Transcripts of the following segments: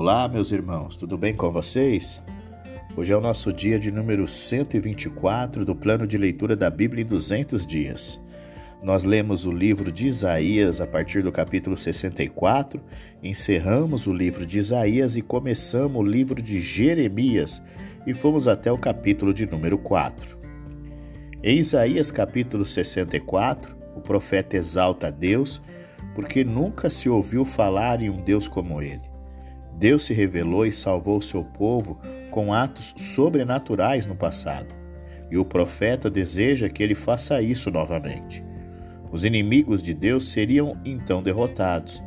Olá, meus irmãos, tudo bem com vocês? Hoje é o nosso dia de número 124 do plano de leitura da Bíblia em 200 dias. Nós lemos o livro de Isaías a partir do capítulo 64, encerramos o livro de Isaías e começamos o livro de Jeremias e fomos até o capítulo de número 4. Em Isaías capítulo 64, o profeta exalta a Deus porque nunca se ouviu falar em um Deus como ele. Deus se revelou e salvou seu povo com atos sobrenaturais no passado, e o profeta deseja que ele faça isso novamente. Os inimigos de Deus seriam então derrotados.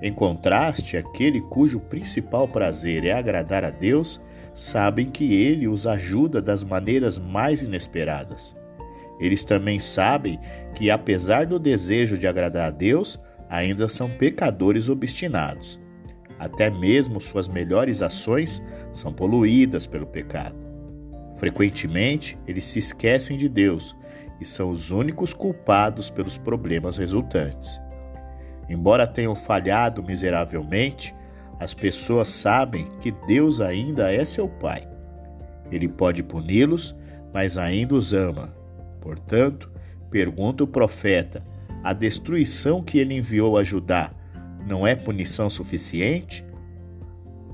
Em contraste, aquele cujo principal prazer é agradar a Deus, sabem que ele os ajuda das maneiras mais inesperadas. Eles também sabem que, apesar do desejo de agradar a Deus, ainda são pecadores obstinados. Até mesmo suas melhores ações são poluídas pelo pecado. Frequentemente, eles se esquecem de Deus e são os únicos culpados pelos problemas resultantes. Embora tenham falhado miseravelmente, as pessoas sabem que Deus ainda é seu Pai. Ele pode puni-los, mas ainda os ama. Portanto, pergunta o profeta: a destruição que ele enviou a Judá não é punição suficiente?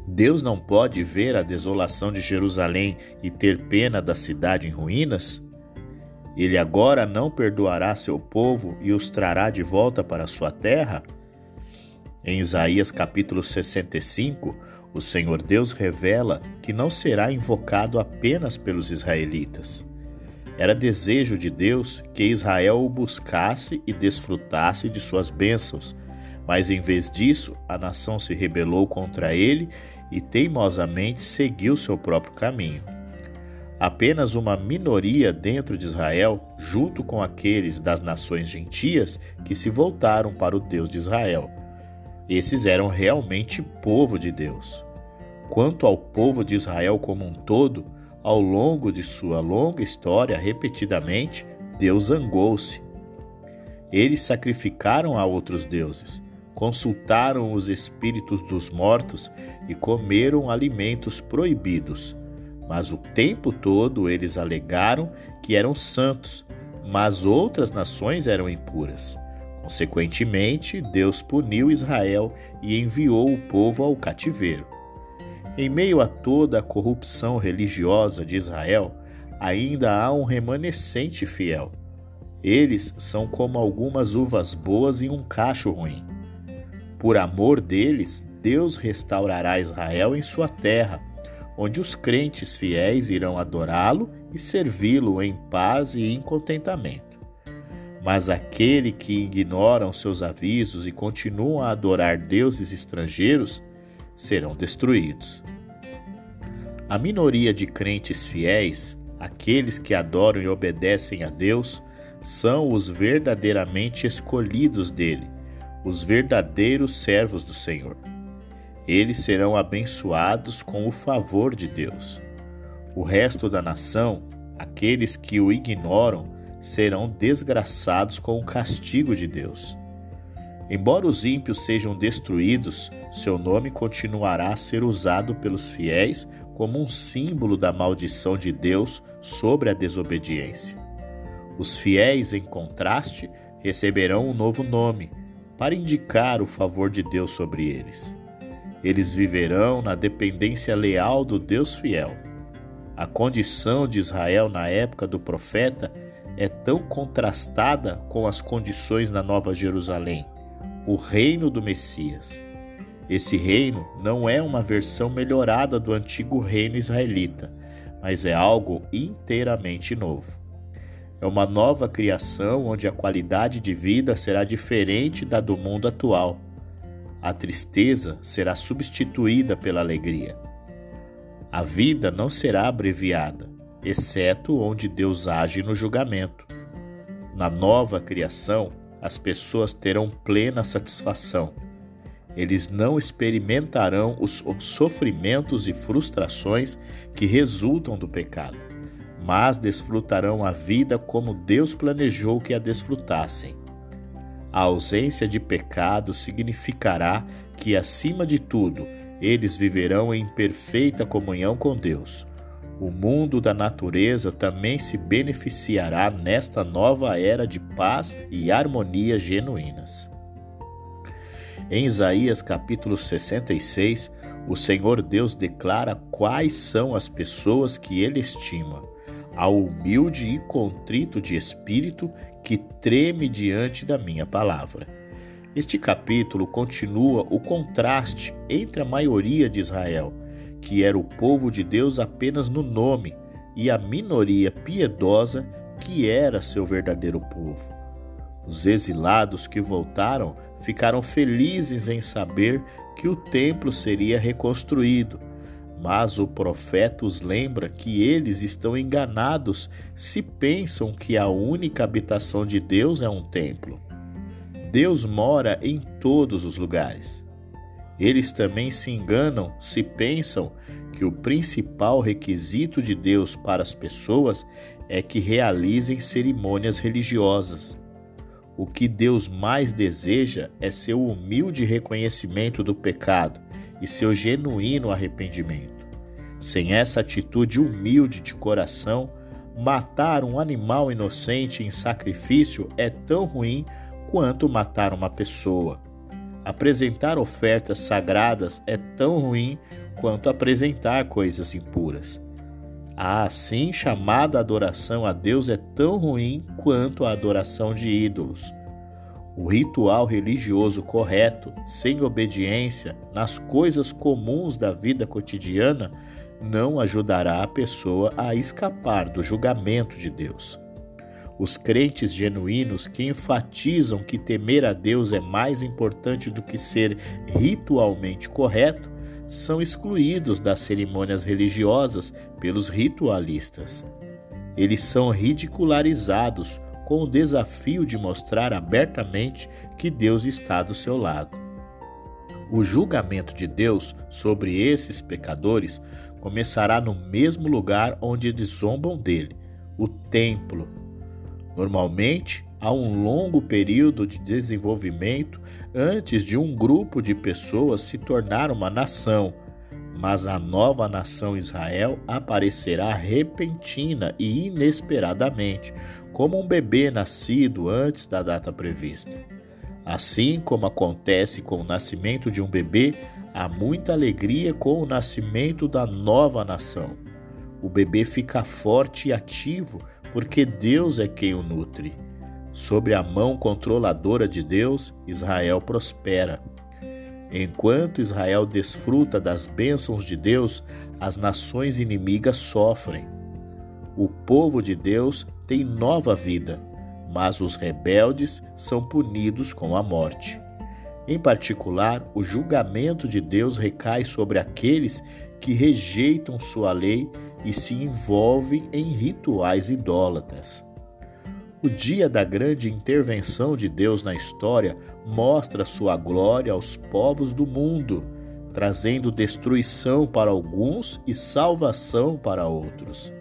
Deus não pode ver a desolação de Jerusalém e ter pena da cidade em ruínas? Ele agora não perdoará seu povo e os trará de volta para sua terra? Em Isaías capítulo 65, o Senhor Deus revela que não será invocado apenas pelos israelitas. Era desejo de Deus que Israel o buscasse e desfrutasse de suas bênçãos, mas em vez disso, a nação se rebelou contra ele e teimosamente seguiu seu próprio caminho. Apenas uma minoria dentro de Israel, junto com aqueles das nações gentias que se voltaram para o Deus de Israel. Esses eram realmente povo de Deus. Quanto ao povo de Israel como um todo, ao longo de sua longa história, repetidamente, Deus zangou-se. Eles sacrificaram a outros deuses, consultaram os espíritos dos mortos e comeram alimentos proibidos. Mas o tempo todo eles alegaram que eram santos, mas outras nações eram impuras. Consequentemente, Deus puniu Israel e enviou o povo ao cativeiro. Em meio a toda a corrupção religiosa de Israel, ainda há um remanescente fiel. Eles são como algumas uvas boas em um cacho ruim. Por amor deles, Deus restaurará Israel em sua terra, onde os crentes fiéis irão adorá-lo e servi-lo em paz e em contentamento. Mas aquele que ignoram seus avisos e continuam a adorar deuses estrangeiros, serão destruídos. A minoria de crentes fiéis, aqueles que adoram e obedecem a Deus, são os verdadeiramente escolhidos dele, os verdadeiros servos do Senhor. Eles serão abençoados com o favor de Deus. O resto da nação, aqueles que o ignoram, serão desgraçados com o castigo de Deus. Embora os ímpios sejam destruídos, seu nome continuará a ser usado pelos fiéis como um símbolo da maldição de Deus sobre a desobediência. Os fiéis, em contraste, receberão um novo nome para indicar o favor de Deus sobre eles. Eles viverão na dependência leal do Deus fiel. A condição de Israel na época do profeta é tão contrastada com as condições na Nova Jerusalém o reino do Messias. Esse reino não é uma versão melhorada do antigo reino israelita, mas é algo inteiramente novo. É uma nova criação onde a qualidade de vida será diferente da do mundo atual. A tristeza será substituída pela alegria. A vida não será abreviada, exceto onde Deus age no julgamento. Na nova criação, as pessoas terão plena satisfação. Eles não experimentarão os sofrimentos e frustrações que resultam do pecado, mas desfrutarão a vida como Deus planejou que a desfrutassem. A ausência de pecado significará que, acima de tudo, eles viverão em perfeita comunhão com Deus. O mundo da natureza também se beneficiará nesta nova era de paz e harmonia genuínas. Em Isaías capítulo 66, o Senhor Deus declara quais são as pessoas que ele estima: ao humilde e contrito de espírito que treme diante da minha palavra. Este capítulo continua o contraste entre a maioria de Israel, que era o povo de Deus apenas no nome, e a minoria piedosa, que era seu verdadeiro povo. Os exilados que voltaram ficaram felizes em saber que o templo seria reconstruído, mas o profeta os lembra que eles estão enganados se pensam que a única habitação de Deus é um templo. Deus mora em todos os lugares. Eles também se enganam se pensam que o principal requisito de Deus para as pessoas é que realizem cerimônias religiosas. O que Deus mais deseja é seu humilde reconhecimento do pecado e seu genuíno arrependimento. Sem essa atitude humilde de coração, matar um animal inocente em sacrifício é tão ruim quanto matar uma pessoa. Apresentar ofertas sagradas é tão ruim quanto apresentar coisas impuras. A assim chamada adoração a Deus é tão ruim quanto a adoração de ídolos. O ritual religioso correto, sem obediência nas coisas comuns da vida cotidiana, não ajudará a pessoa a escapar do julgamento de Deus. Os crentes genuínos que enfatizam que temer a Deus é mais importante do que ser ritualmente correto são excluídos das cerimônias religiosas pelos ritualistas. Eles são ridicularizados com o desafio de mostrar abertamente que Deus está do seu lado. O julgamento de Deus sobre esses pecadores começará no mesmo lugar onde eles zombam dele, o templo, Normalmente, há um longo período de desenvolvimento antes de um grupo de pessoas se tornar uma nação, mas a nova nação Israel aparecerá repentina e inesperadamente, como um bebê nascido antes da data prevista. Assim como acontece com o nascimento de um bebê, há muita alegria com o nascimento da nova nação. O bebê fica forte e ativo porque Deus é quem o nutre. Sobre a mão controladora de Deus, Israel prospera. Enquanto Israel desfruta das bênçãos de Deus, as nações inimigas sofrem. O povo de Deus tem nova vida, mas os rebeldes são punidos com a morte. Em particular, o julgamento de Deus recai sobre aqueles que rejeitam sua lei e se envolve em rituais idólatras. O dia da grande intervenção de Deus na história mostra sua glória aos povos do mundo, trazendo destruição para alguns e salvação para outros.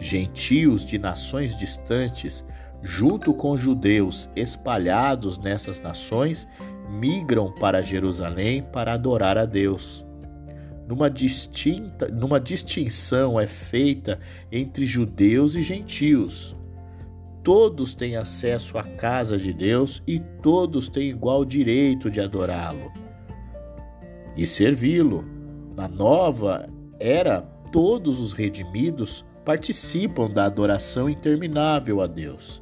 Gentios de nações distantes, junto com judeus espalhados nessas nações, migram para Jerusalém para adorar a Deus numa, distinta, numa distinção é feita entre judeus e gentios. Todos têm acesso à casa de Deus e todos têm igual direito de adorá-lo e servi-lo. Na nova era, todos os redimidos participam da adoração interminável a Deus.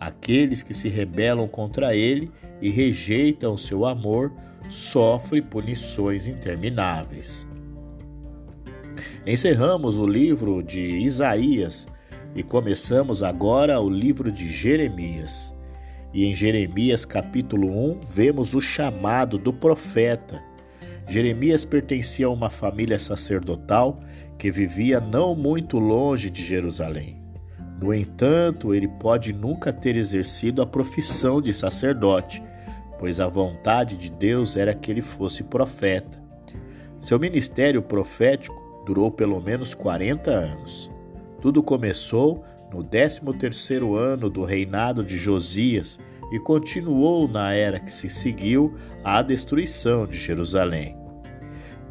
Aqueles que se rebelam contra ele e rejeitam seu amor sofrem punições intermináveis. Encerramos o livro de Isaías e começamos agora o livro de Jeremias. E em Jeremias capítulo 1 vemos o chamado do profeta. Jeremias pertencia a uma família sacerdotal que vivia não muito longe de Jerusalém. No entanto, ele pode nunca ter exercido a profissão de sacerdote, pois a vontade de Deus era que ele fosse profeta. Seu ministério profético durou pelo menos 40 anos. Tudo começou no 13º ano do reinado de Josias e continuou na era que se seguiu à destruição de Jerusalém.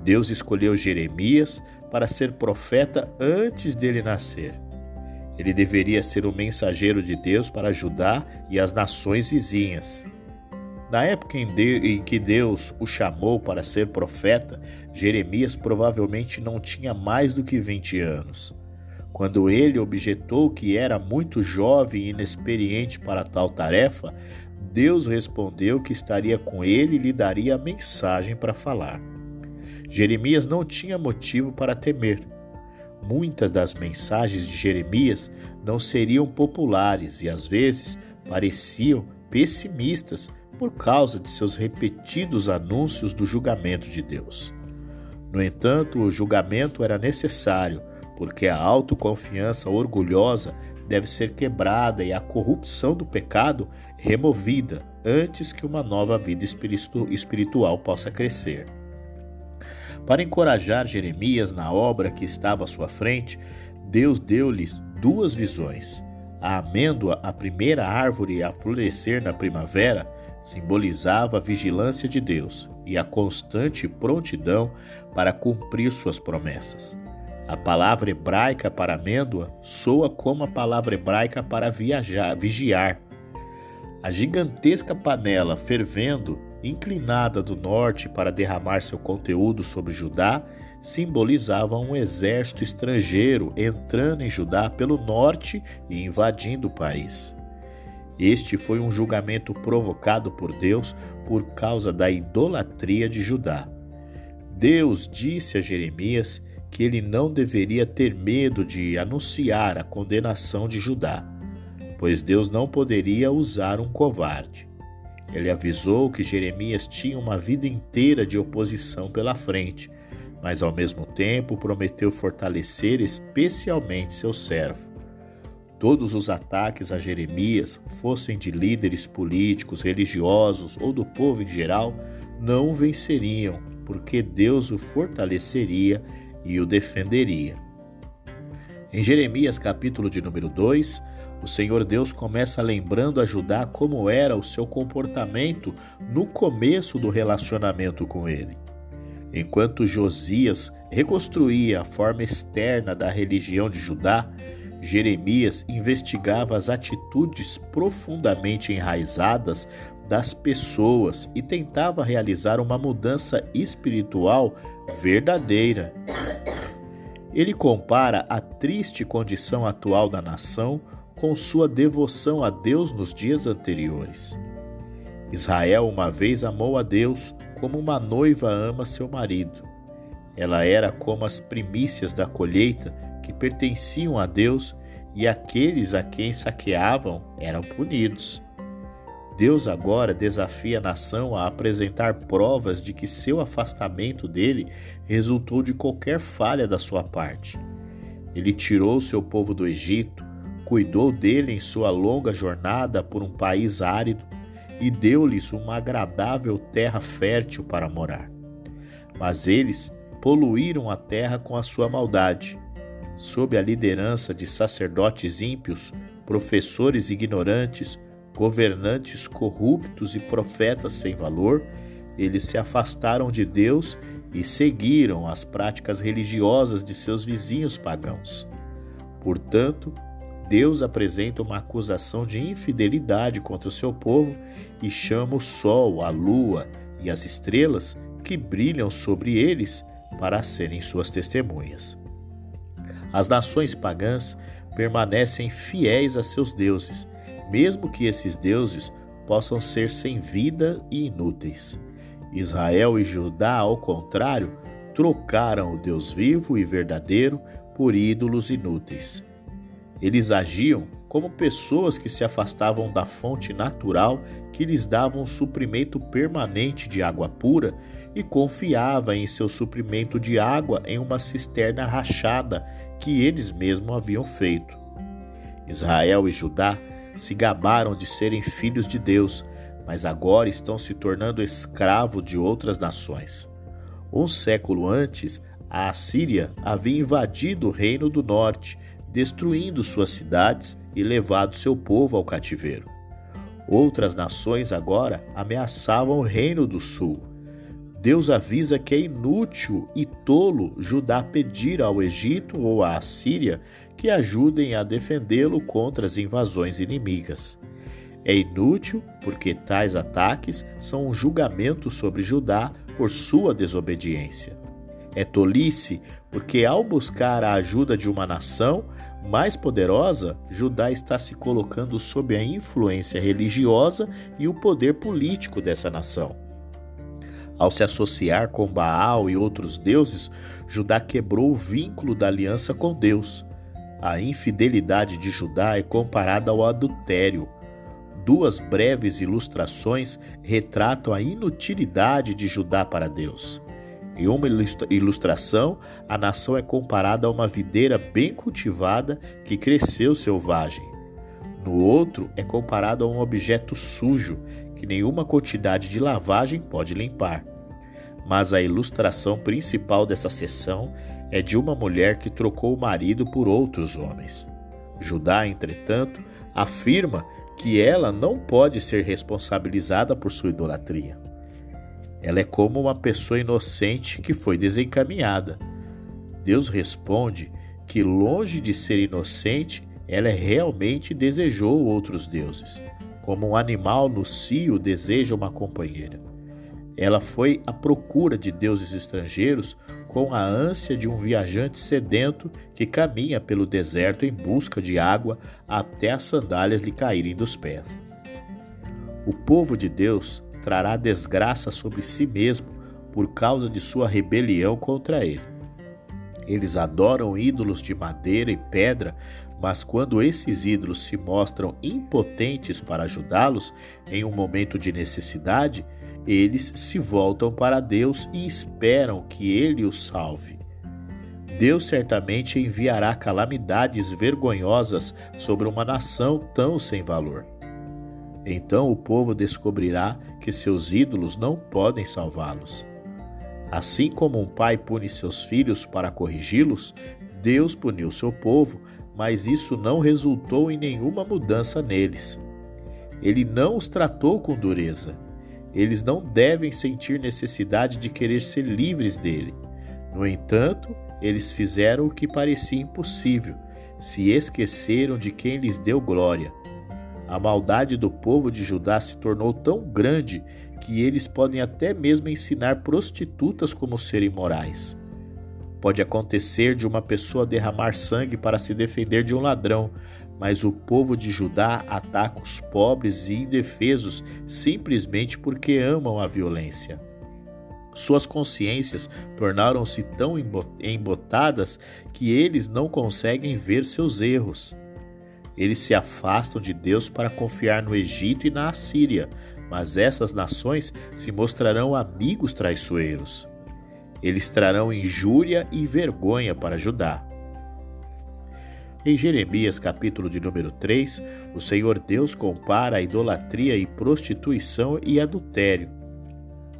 Deus escolheu Jeremias para ser profeta antes dele nascer. Ele deveria ser o mensageiro de Deus para Judá e as nações vizinhas. Na época em, que Deus o chamou para ser profeta, Jeremias provavelmente não tinha mais do que 20 anos. Quando ele objetou que era muito jovem e inexperiente para tal tarefa, Deus respondeu que estaria com ele e lhe daria a mensagem para falar. Jeremias não tinha motivo para temer. Muitas das mensagens de Jeremias não seriam populares e às vezes pareciam pessimistas por causa de seus repetidos anúncios do julgamento de Deus. No entanto, o julgamento era necessário, porque a autoconfiança orgulhosa deve ser quebrada e a corrupção do pecado removida antes que uma nova vida espiritual possa crescer. Para encorajar Jeremias na obra que estava à sua frente, Deus deu-lhes duas visões. A amêndoa, a primeira árvore a florescer na primavera, simbolizava a vigilância de Deus e a constante prontidão para cumprir suas promessas. A palavra hebraica para amêndoa soa como a palavra hebraica para viajar, vigiar. A gigantesca panela fervendo, inclinada do norte para derramar seu conteúdo sobre Judá, simbolizava um exército estrangeiro entrando em Judá pelo norte e invadindo o país. Este foi um julgamento provocado por Deus por causa da idolatria de Judá. Deus disse a Jeremias que ele não deveria ter medo de anunciar a condenação de Judá, pois Deus não poderia usar um covarde. Ele avisou que Jeremias tinha uma vida inteira de oposição pela frente, mas ao mesmo tempo prometeu fortalecer especialmente seu servo. Todos os ataques a Jeremias, fossem de líderes políticos, religiosos ou do povo em geral, não venceriam, porque Deus o fortaleceria e o defenderia. Em Jeremias, capítulo de número 2, o Senhor Deus começa lembrando a Judá como era o seu comportamento no começo do relacionamento com ele. Enquanto Josias reconstruía a forma externa da religião de Judá, Jeremias investigava as atitudes profundamente enraizadas das pessoas e tentava realizar uma mudança espiritual verdadeira. Ele compara a triste condição atual da nação com sua devoção a Deus nos dias anteriores. Israel uma vez amou a Deus como uma noiva ama seu marido. Ela era como as primícias da colheita que pertenciam a Deus e aqueles a quem saqueavam eram punidos. Deus agora desafia a nação a apresentar provas de que seu afastamento dele resultou de qualquer falha da sua parte. Ele tirou seu povo do Egito, cuidou dele em sua longa jornada por um país árido e deu-lhes uma agradável terra fértil para morar. Mas eles poluíram a terra com a sua maldade sob a liderança de sacerdotes ímpios, professores ignorantes, governantes corruptos e profetas sem valor, eles se afastaram de Deus e seguiram as práticas religiosas de seus vizinhos pagãos. Portanto, Deus apresenta uma acusação de infidelidade contra o seu povo e chama o sol, a lua e as estrelas que brilham sobre eles para serem suas testemunhas. As nações pagãs permanecem fiéis a seus deuses, mesmo que esses deuses possam ser sem vida e inúteis. Israel e Judá, ao contrário, trocaram o Deus vivo e verdadeiro por ídolos inúteis. Eles agiam como pessoas que se afastavam da fonte natural que lhes dava um suprimento permanente de água pura e confiava em seu suprimento de água em uma cisterna rachada que eles mesmos haviam feito. Israel e Judá se gabaram de serem filhos de Deus, mas agora estão se tornando escravos de outras nações. Um século antes, a Assíria havia invadido o reino do norte, destruindo suas cidades e levado seu povo ao cativeiro. Outras nações agora ameaçavam o reino do sul Deus avisa que é inútil e tolo Judá pedir ao Egito ou à Assíria que ajudem a defendê-lo contra as invasões inimigas. É inútil porque tais ataques são um julgamento sobre Judá por sua desobediência. É tolice porque, ao buscar a ajuda de uma nação mais poderosa, Judá está se colocando sob a influência religiosa e o poder político dessa nação. Ao se associar com Baal e outros deuses, Judá quebrou o vínculo da aliança com Deus. A infidelidade de Judá é comparada ao adultério. Duas breves ilustrações retratam a inutilidade de Judá para Deus. Em uma ilustração, a nação é comparada a uma videira bem cultivada que cresceu selvagem. No outro, é comparado a um objeto sujo que nenhuma quantidade de lavagem pode limpar. Mas a ilustração principal dessa sessão é de uma mulher que trocou o marido por outros homens. Judá, entretanto, afirma que ela não pode ser responsabilizada por sua idolatria. Ela é como uma pessoa inocente que foi desencaminhada. Deus responde que, longe de ser inocente, ela realmente desejou outros deuses, como um animal no cio deseja uma companheira. Ela foi à procura de deuses estrangeiros com a ânsia de um viajante sedento que caminha pelo deserto em busca de água até as sandálias lhe caírem dos pés. O povo de Deus trará desgraça sobre si mesmo por causa de sua rebelião contra ele. Eles adoram ídolos de madeira e pedra, mas quando esses ídolos se mostram impotentes para ajudá-los em um momento de necessidade, eles se voltam para Deus e esperam que ele os salve. Deus certamente enviará calamidades vergonhosas sobre uma nação tão sem valor. Então o povo descobrirá que seus ídolos não podem salvá-los. Assim como um pai pune seus filhos para corrigi-los, Deus puniu seu povo, mas isso não resultou em nenhuma mudança neles. Ele não os tratou com dureza. Eles não devem sentir necessidade de querer ser livres dele. No entanto, eles fizeram o que parecia impossível, se esqueceram de quem lhes deu glória a maldade do povo de Judá se tornou tão grande que eles podem até mesmo ensinar prostitutas como serem morais. Pode acontecer de uma pessoa derramar sangue para se defender de um ladrão, mas o povo de Judá ataca os pobres e indefesos simplesmente porque amam a violência. Suas consciências tornaram-se tão embotadas que eles não conseguem ver seus erros. Eles se afastam de Deus para confiar no Egito e na Assíria, mas essas nações se mostrarão amigos traiçoeiros. Eles trarão injúria e vergonha para Judá. Em Jeremias, capítulo de número 3, o Senhor Deus compara a idolatria e prostituição e adultério.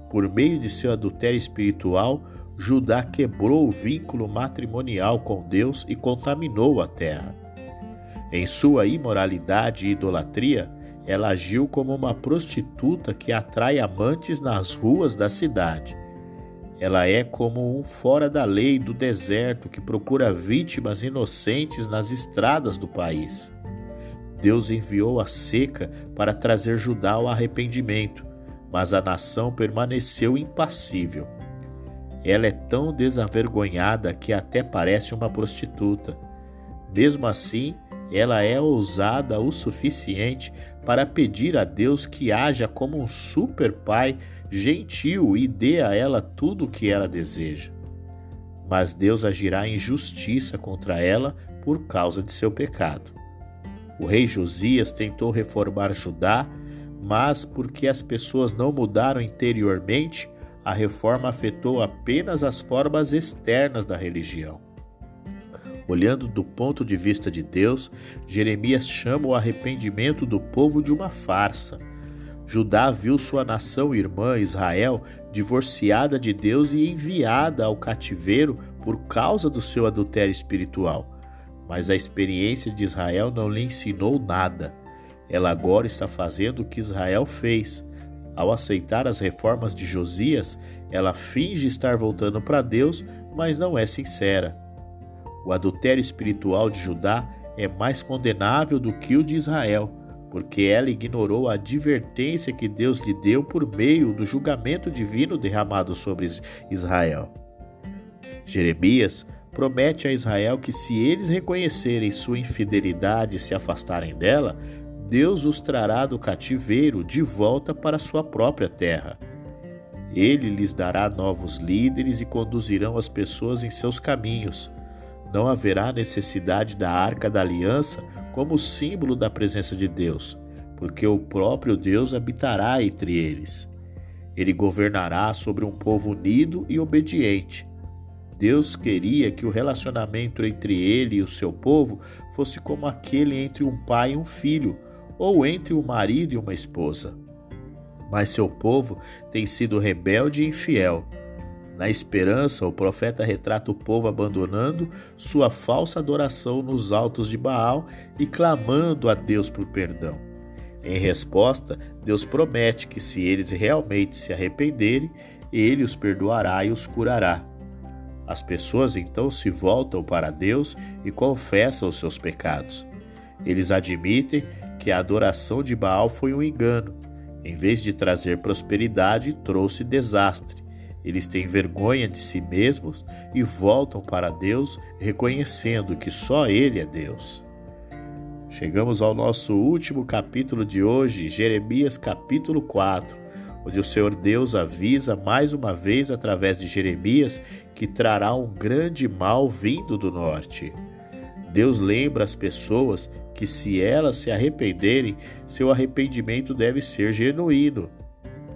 Por meio de seu adultério espiritual, Judá quebrou o vínculo matrimonial com Deus e contaminou a terra. Em sua imoralidade e idolatria, ela agiu como uma prostituta que atrai amantes nas ruas da cidade. Ela é como um fora da lei do deserto que procura vítimas inocentes nas estradas do país. Deus enviou a seca para trazer Judá ao arrependimento, mas a nação permaneceu impassível. Ela é tão desavergonhada que até parece uma prostituta. Mesmo assim, ela é ousada o suficiente para pedir a Deus que haja como um super pai gentil e dê a ela tudo o que ela deseja. Mas Deus agirá em justiça contra ela por causa de seu pecado. O rei Josias tentou reformar Judá, mas porque as pessoas não mudaram interiormente, a reforma afetou apenas as formas externas da religião. Olhando do ponto de vista de Deus, Jeremias chama o arrependimento do povo de uma farsa. Judá viu sua nação irmã Israel divorciada de Deus e enviada ao cativeiro por causa do seu adultério espiritual. Mas a experiência de Israel não lhe ensinou nada. Ela agora está fazendo o que Israel fez. Ao aceitar as reformas de Josias, ela finge estar voltando para Deus, mas não é sincera. O adultério espiritual de Judá é mais condenável do que o de Israel, porque ela ignorou a advertência que Deus lhe deu por meio do julgamento divino derramado sobre Israel. Jeremias promete a Israel que, se eles reconhecerem sua infidelidade e se afastarem dela, Deus os trará do cativeiro de volta para sua própria terra. Ele lhes dará novos líderes e conduzirão as pessoas em seus caminhos. Não haverá necessidade da arca da aliança como símbolo da presença de Deus, porque o próprio Deus habitará entre eles. Ele governará sobre um povo unido e obediente Deus queria que o relacionamento entre ele e o seu povo fosse como aquele entre um pai e um filho, ou entre um marido e uma esposa. Mas seu povo tem sido rebelde e infiel. Na esperança, o profeta retrata o povo abandonando sua falsa adoração nos altos de Baal e clamando a Deus por perdão. Em resposta, Deus promete que se eles realmente se arrependerem, ele os perdoará e os curará. As pessoas então se voltam para Deus e confessam os seus pecados. Eles admitem que a adoração de Baal foi um engano. Em vez de trazer prosperidade, trouxe desastre. Eles têm vergonha de si mesmos e voltam para Deus, reconhecendo que só Ele é Deus. Chegamos ao nosso último capítulo de hoje, Jeremias capítulo 4 onde o Senhor Deus avisa mais uma vez através de Jeremias que trará um grande mal vindo do norte. Deus lembra as pessoas que, se elas se arrependerem, seu arrependimento deve ser genuíno.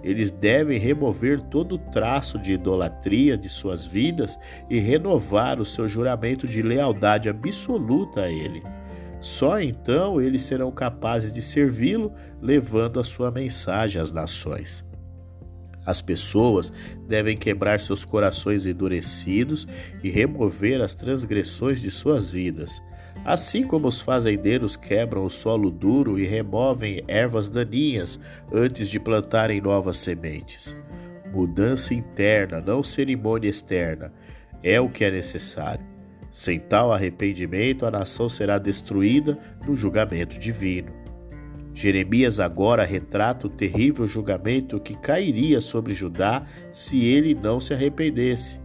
Eles devem remover todo traço de idolatria de suas vidas e renovar o seu juramento de lealdade absoluta a Ele. Só então eles serão capazes de servi-lo, levando a sua mensagem às nações. As pessoas devem quebrar seus corações endurecidos e remover as transgressões de suas vidas. Assim como os fazendeiros quebram o solo duro e removem ervas daninhas antes de plantarem novas sementes. Mudança interna, não cerimônia externa, é o que é necessário. Sem tal arrependimento, a nação será destruída no julgamento divino. Jeremias agora retrata o terrível julgamento que cairia sobre Judá se ele não se arrependesse.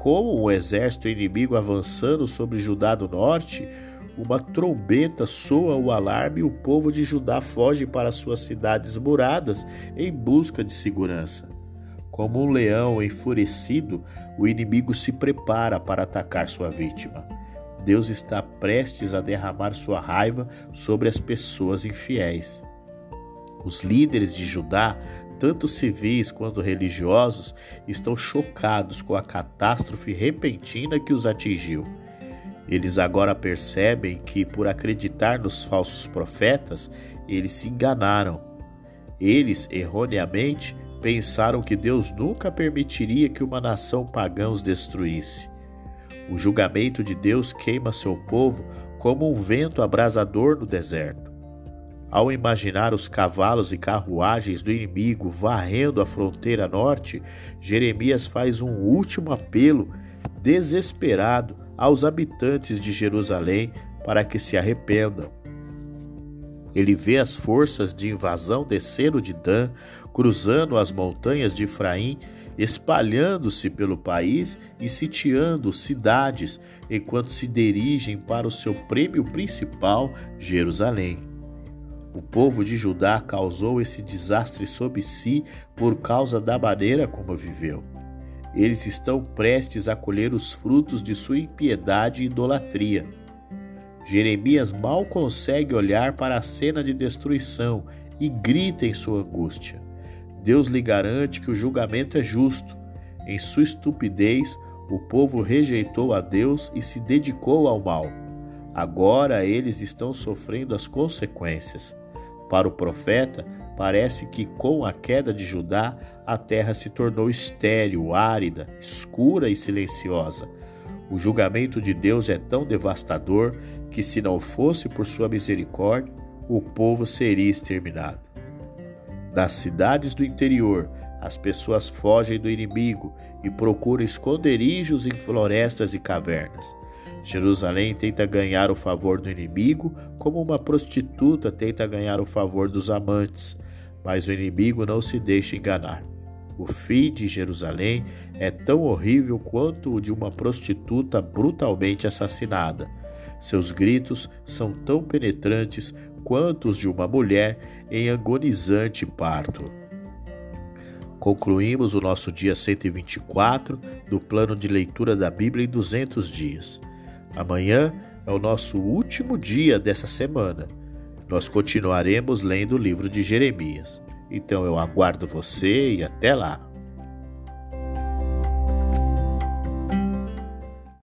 Como um exército inimigo avançando sobre Judá do norte, uma trombeta soa o alarme e o povo de Judá foge para suas cidades muradas em busca de segurança. Como um leão enfurecido, o inimigo se prepara para atacar sua vítima. Deus está prestes a derramar sua raiva sobre as pessoas infiéis. Os líderes de Judá, tanto civis quanto religiosos, estão chocados com a catástrofe repentina que os atingiu. Eles agora percebem que, por acreditar nos falsos profetas, eles se enganaram. Eles, erroneamente, pensaram que Deus nunca permitiria que uma nação pagã os destruísse. O julgamento de Deus queima seu povo como um vento abrasador no deserto. Ao imaginar os cavalos e carruagens do inimigo varrendo a fronteira norte, Jeremias faz um último apelo desesperado aos habitantes de Jerusalém para que se arrependam. Ele vê as forças de invasão descendo de Dan, cruzando as montanhas de Efraim espalhando-se pelo país e sitiando cidades, enquanto se dirigem para o seu prêmio principal, Jerusalém. O povo de Judá causou esse desastre sobre si por causa da maneira como viveu. Eles estão prestes a colher os frutos de sua impiedade e idolatria. Jeremias mal consegue olhar para a cena de destruição e grita em sua angústia. Deus lhe garante que o julgamento é justo. Em sua estupidez, o povo rejeitou a Deus e se dedicou ao mal. Agora eles estão sofrendo as consequências. Para o profeta, parece que com a queda de Judá, a terra se tornou estéril, árida, escura e silenciosa. O julgamento de Deus é tão devastador que, se não fosse por sua misericórdia, o povo seria exterminado. Nas cidades do interior, as pessoas fogem do inimigo e procuram esconderijos em florestas e cavernas. Jerusalém tenta ganhar o favor do inimigo, como uma prostituta tenta ganhar o favor dos amantes, mas o inimigo não se deixa enganar. O fim de Jerusalém é tão horrível quanto o de uma prostituta brutalmente assassinada. Seus gritos são tão penetrantes quanto os de uma mulher em agonizante parto. Concluímos o nosso dia 124 do plano de leitura da Bíblia em 200 dias. Amanhã é o nosso último dia dessa semana. Nós continuaremos lendo o livro de Jeremias. Então eu aguardo você e até lá.